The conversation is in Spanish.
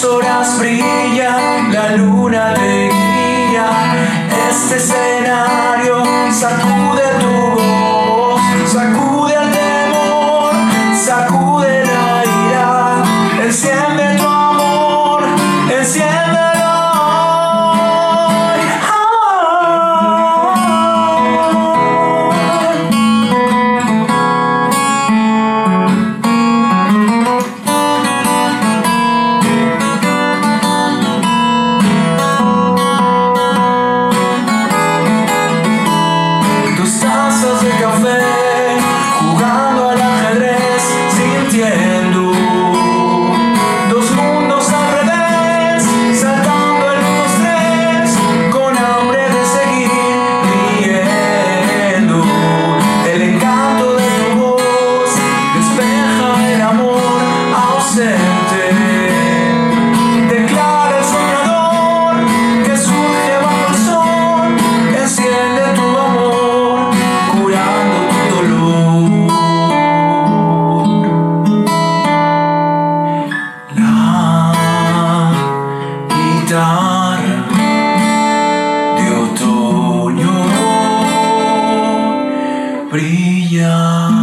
horas brilla, la luna te guía, este escenario sacude. brilla.